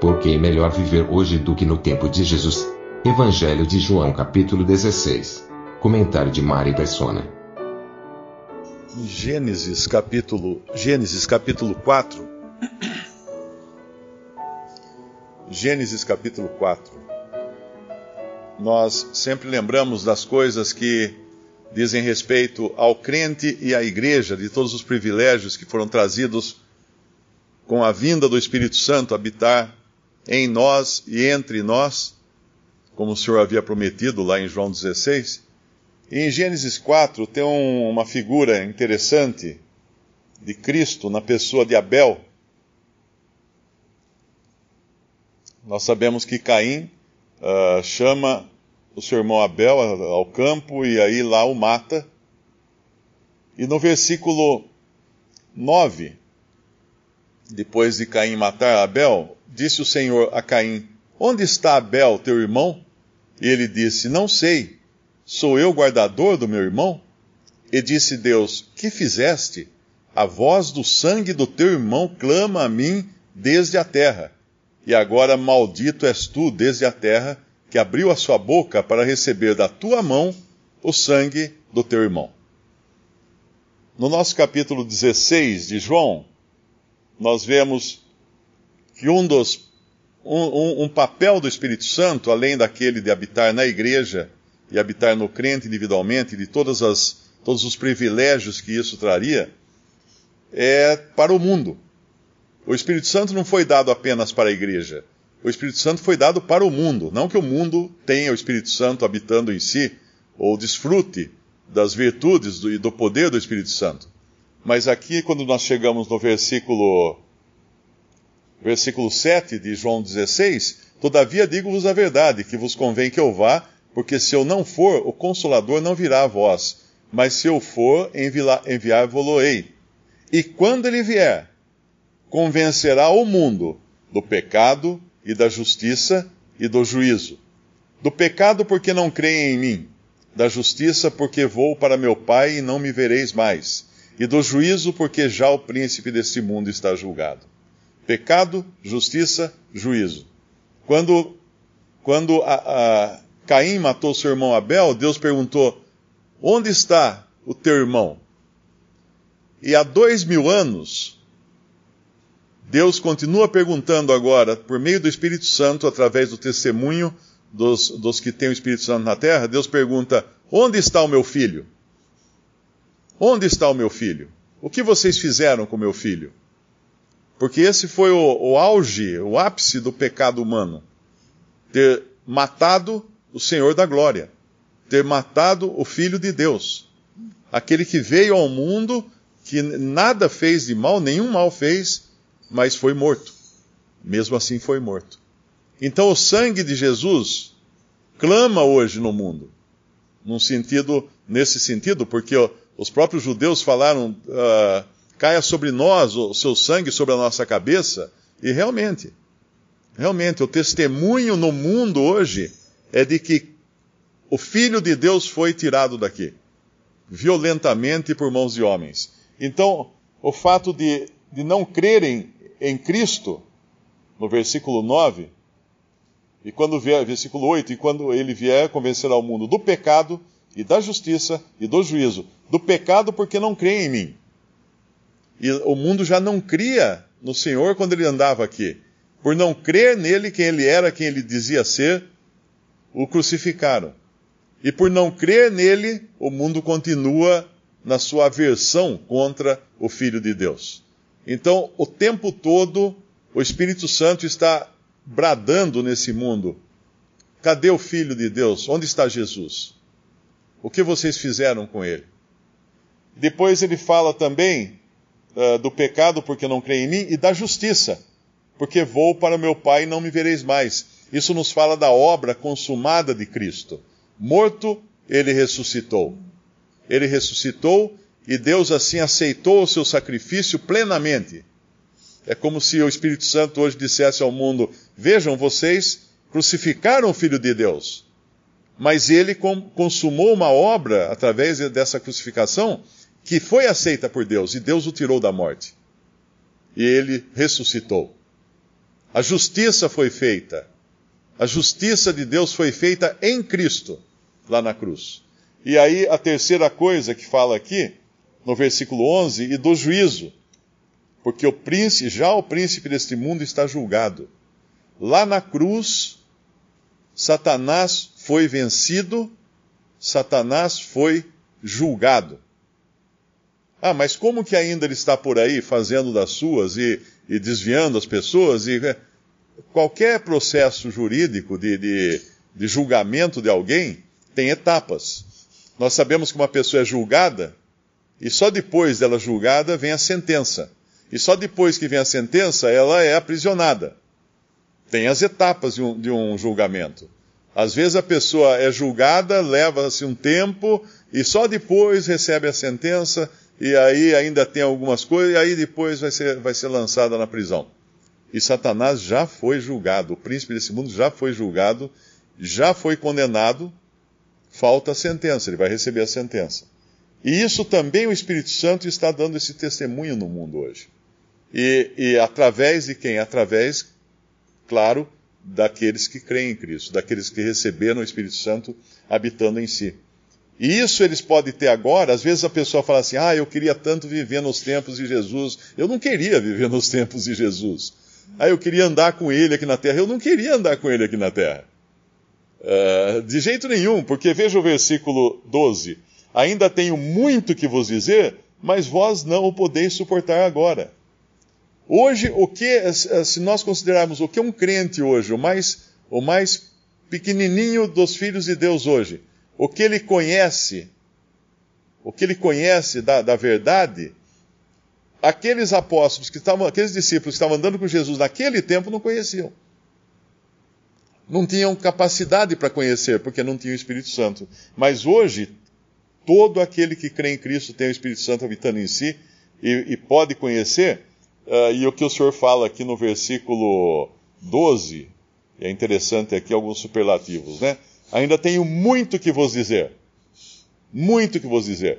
Por que é melhor viver hoje do que no tempo de Jesus? Evangelho de João capítulo 16. Comentário de Mari Persona. Gênesis capítulo Gênesis capítulo 4. Gênesis capítulo 4. Nós sempre lembramos das coisas que dizem respeito ao crente e à igreja, de todos os privilégios que foram trazidos com a vinda do Espírito Santo habitar em nós e entre nós, como o Senhor havia prometido lá em João 16. E em Gênesis 4 tem um, uma figura interessante de Cristo na pessoa de Abel. Nós sabemos que Caim uh, chama o seu irmão Abel ao campo e aí lá o mata. E no versículo 9, depois de Caim matar Abel, disse o Senhor a Caim: Onde está Abel, teu irmão? E ele disse: Não sei. Sou eu guardador do meu irmão? E disse Deus: Que fizeste? A voz do sangue do teu irmão clama a mim desde a terra. E agora maldito és tu desde a terra, que abriu a sua boca para receber da tua mão o sangue do teu irmão. No nosso capítulo 16 de João, nós vemos que um dos um, um, papel do Espírito Santo, além daquele de habitar na igreja e habitar no crente individualmente, de todas as, todos os privilégios que isso traria, é para o mundo. O Espírito Santo não foi dado apenas para a igreja. O Espírito Santo foi dado para o mundo. Não que o mundo tenha o Espírito Santo habitando em si, ou desfrute das virtudes e do poder do Espírito Santo. Mas aqui, quando nós chegamos no versículo versículo 7 de João 16: Todavia digo-vos a verdade, que vos convém que eu vá, porque se eu não for, o Consolador não virá a vós, mas se eu for, enviar-vos-ei. E quando ele vier, convencerá o mundo do pecado e da justiça e do juízo. Do pecado, porque não creem em mim, da justiça, porque vou para meu Pai e não me vereis mais, e do juízo, porque já o príncipe deste mundo está julgado. Pecado, justiça, juízo. Quando, quando a, a Caim matou seu irmão Abel, Deus perguntou: Onde está o teu irmão? E há dois mil anos, Deus continua perguntando agora, por meio do Espírito Santo, através do testemunho dos, dos que têm o Espírito Santo na terra, Deus pergunta: Onde está o meu filho? Onde está o meu filho? O que vocês fizeram com o meu filho? Porque esse foi o, o auge, o ápice do pecado humano. Ter matado o Senhor da glória. Ter matado o Filho de Deus. Aquele que veio ao mundo, que nada fez de mal, nenhum mal fez, mas foi morto. Mesmo assim foi morto. Então o sangue de Jesus clama hoje no mundo. Num sentido, nesse sentido, porque os próprios judeus falaram. Uh, caia sobre nós o seu sangue sobre a nossa cabeça. E realmente, realmente, o testemunho no mundo hoje é de que o Filho de Deus foi tirado daqui, violentamente por mãos de homens. Então, o fato de, de não crerem em Cristo, no versículo 9, e quando vier, versículo 8, e quando ele vier convencer ao mundo do pecado e da justiça e do juízo. Do pecado porque não creem em mim. E o mundo já não cria no Senhor quando ele andava aqui. Por não crer nele, quem ele era, quem ele dizia ser, o crucificaram. E por não crer nele, o mundo continua na sua aversão contra o Filho de Deus. Então, o tempo todo, o Espírito Santo está bradando nesse mundo: cadê o Filho de Deus? Onde está Jesus? O que vocês fizeram com ele? Depois ele fala também uh, do pecado, porque não creem em mim, e da justiça, porque vou para meu Pai e não me vereis mais. Isso nos fala da obra consumada de Cristo. Morto, ele ressuscitou. Ele ressuscitou e Deus assim aceitou o seu sacrifício plenamente. É como se o Espírito Santo hoje dissesse ao mundo: Vejam, vocês crucificaram o Filho de Deus, mas ele consumou uma obra através dessa crucificação que foi aceita por Deus e Deus o tirou da morte. E ele ressuscitou. A justiça foi feita. A justiça de Deus foi feita em Cristo, lá na cruz. E aí a terceira coisa que fala aqui, no versículo 11, e do juízo. Porque o príncipe, já o príncipe deste mundo está julgado. Lá na cruz, Satanás foi vencido, Satanás foi julgado. Ah, mas como que ainda ele está por aí fazendo das suas e, e desviando as pessoas? E, eh, qualquer processo jurídico de, de, de julgamento de alguém tem etapas. Nós sabemos que uma pessoa é julgada e só depois dela julgada vem a sentença. E só depois que vem a sentença ela é aprisionada. Tem as etapas de um, de um julgamento. Às vezes a pessoa é julgada, leva-se um tempo e só depois recebe a sentença e aí ainda tem algumas coisas, e aí depois vai ser, vai ser lançada na prisão. E Satanás já foi julgado, o príncipe desse mundo já foi julgado, já foi condenado, falta a sentença, ele vai receber a sentença. E isso também o Espírito Santo está dando esse testemunho no mundo hoje. E, e através de quem? Através, claro, daqueles que creem em Cristo, daqueles que receberam o Espírito Santo habitando em si. E isso eles podem ter agora. Às vezes a pessoa fala assim: ah, eu queria tanto viver nos tempos de Jesus. Eu não queria viver nos tempos de Jesus. Ah, eu queria andar com ele aqui na terra. Eu não queria andar com ele aqui na terra. Uh, de jeito nenhum, porque veja o versículo 12: Ainda tenho muito que vos dizer, mas vós não o podeis suportar agora. Hoje, o que, se nós considerarmos o que um crente hoje, o mais, o mais pequenininho dos filhos de Deus hoje, o que ele conhece, o que ele conhece da, da verdade, aqueles apóstolos que estavam, aqueles discípulos que estavam andando com Jesus naquele tempo não conheciam. Não tinham capacidade para conhecer, porque não tinham o Espírito Santo. Mas hoje, todo aquele que crê em Cristo tem o Espírito Santo habitando em si e, e pode conhecer. Uh, e o que o Senhor fala aqui no versículo 12, é interessante aqui alguns superlativos, né? Ainda tenho muito que vos dizer. Muito que vos dizer.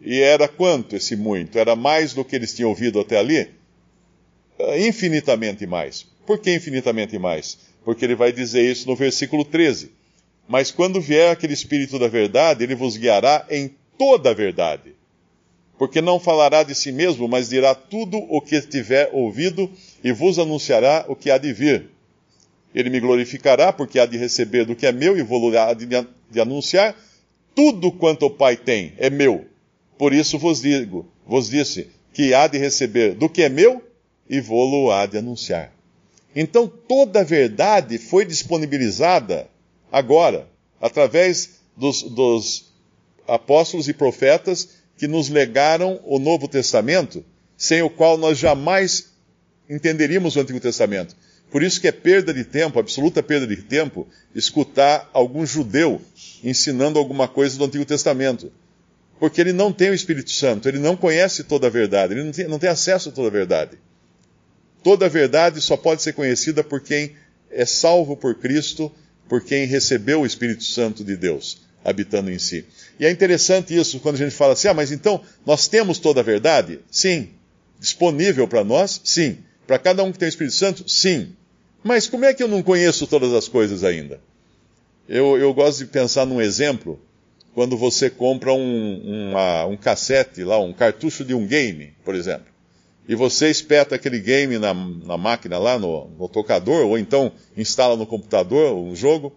E era quanto esse muito? Era mais do que eles tinham ouvido até ali? Ah, infinitamente mais. Por que infinitamente mais? Porque ele vai dizer isso no versículo 13. Mas quando vier aquele Espírito da verdade, ele vos guiará em toda a verdade. Porque não falará de si mesmo, mas dirá tudo o que tiver ouvido e vos anunciará o que há de vir ele me glorificará, porque há de receber do que é meu e vou há de, de anunciar. Tudo quanto o Pai tem é meu. Por isso vos digo, vos disse, que há de receber do que é meu e vou-lo há de anunciar. Então toda a verdade foi disponibilizada agora, através dos, dos apóstolos e profetas que nos legaram o Novo Testamento, sem o qual nós jamais entenderíamos o Antigo Testamento. Por isso que é perda de tempo, absoluta perda de tempo, escutar algum judeu ensinando alguma coisa do Antigo Testamento. Porque ele não tem o Espírito Santo, ele não conhece toda a verdade, ele não tem, não tem acesso a toda a verdade. Toda a verdade só pode ser conhecida por quem é salvo por Cristo, por quem recebeu o Espírito Santo de Deus habitando em si. E é interessante isso quando a gente fala assim: ah, mas então nós temos toda a verdade? Sim. Disponível para nós? Sim. Para cada um que tem o Espírito Santo? Sim. Mas como é que eu não conheço todas as coisas ainda? Eu, eu gosto de pensar num exemplo, quando você compra um, uma, um cassete lá, um cartucho de um game, por exemplo, e você espeta aquele game na, na máquina lá, no, no tocador, ou então instala no computador um jogo,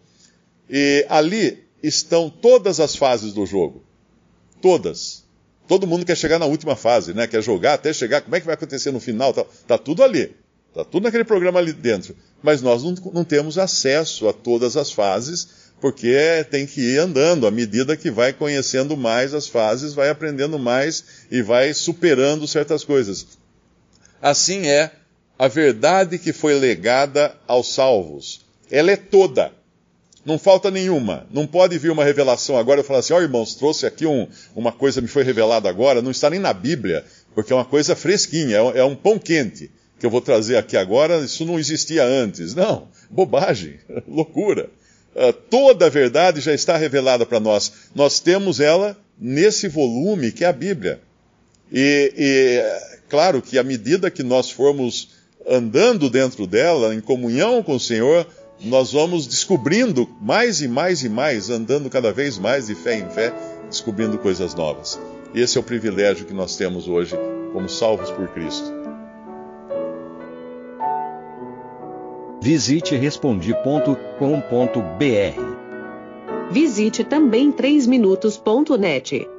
e ali estão todas as fases do jogo. Todas. Todo mundo quer chegar na última fase, né? Quer jogar até chegar. Como é que vai acontecer no final? Tá, tá tudo ali. Tá tudo naquele programa ali dentro. Mas nós não, não temos acesso a todas as fases, porque tem que ir andando. À medida que vai conhecendo mais as fases, vai aprendendo mais e vai superando certas coisas. Assim é a verdade que foi legada aos salvos. Ela é toda. Não falta nenhuma. Não pode vir uma revelação agora e falar assim: ó oh, irmãos, trouxe aqui um, uma coisa me foi revelada agora. Não está nem na Bíblia, porque é uma coisa fresquinha, é um pão quente que eu vou trazer aqui agora. Isso não existia antes. Não, bobagem, loucura. Uh, toda a verdade já está revelada para nós. Nós temos ela nesse volume que é a Bíblia. E, e claro que à medida que nós formos andando dentro dela, em comunhão com o Senhor, nós vamos descobrindo mais e mais e mais, andando cada vez mais de fé em fé, descobrindo coisas novas. E esse é o privilégio que nós temos hoje como salvos por Cristo. Visite respondi.com.br. Visite também 3minutos.net.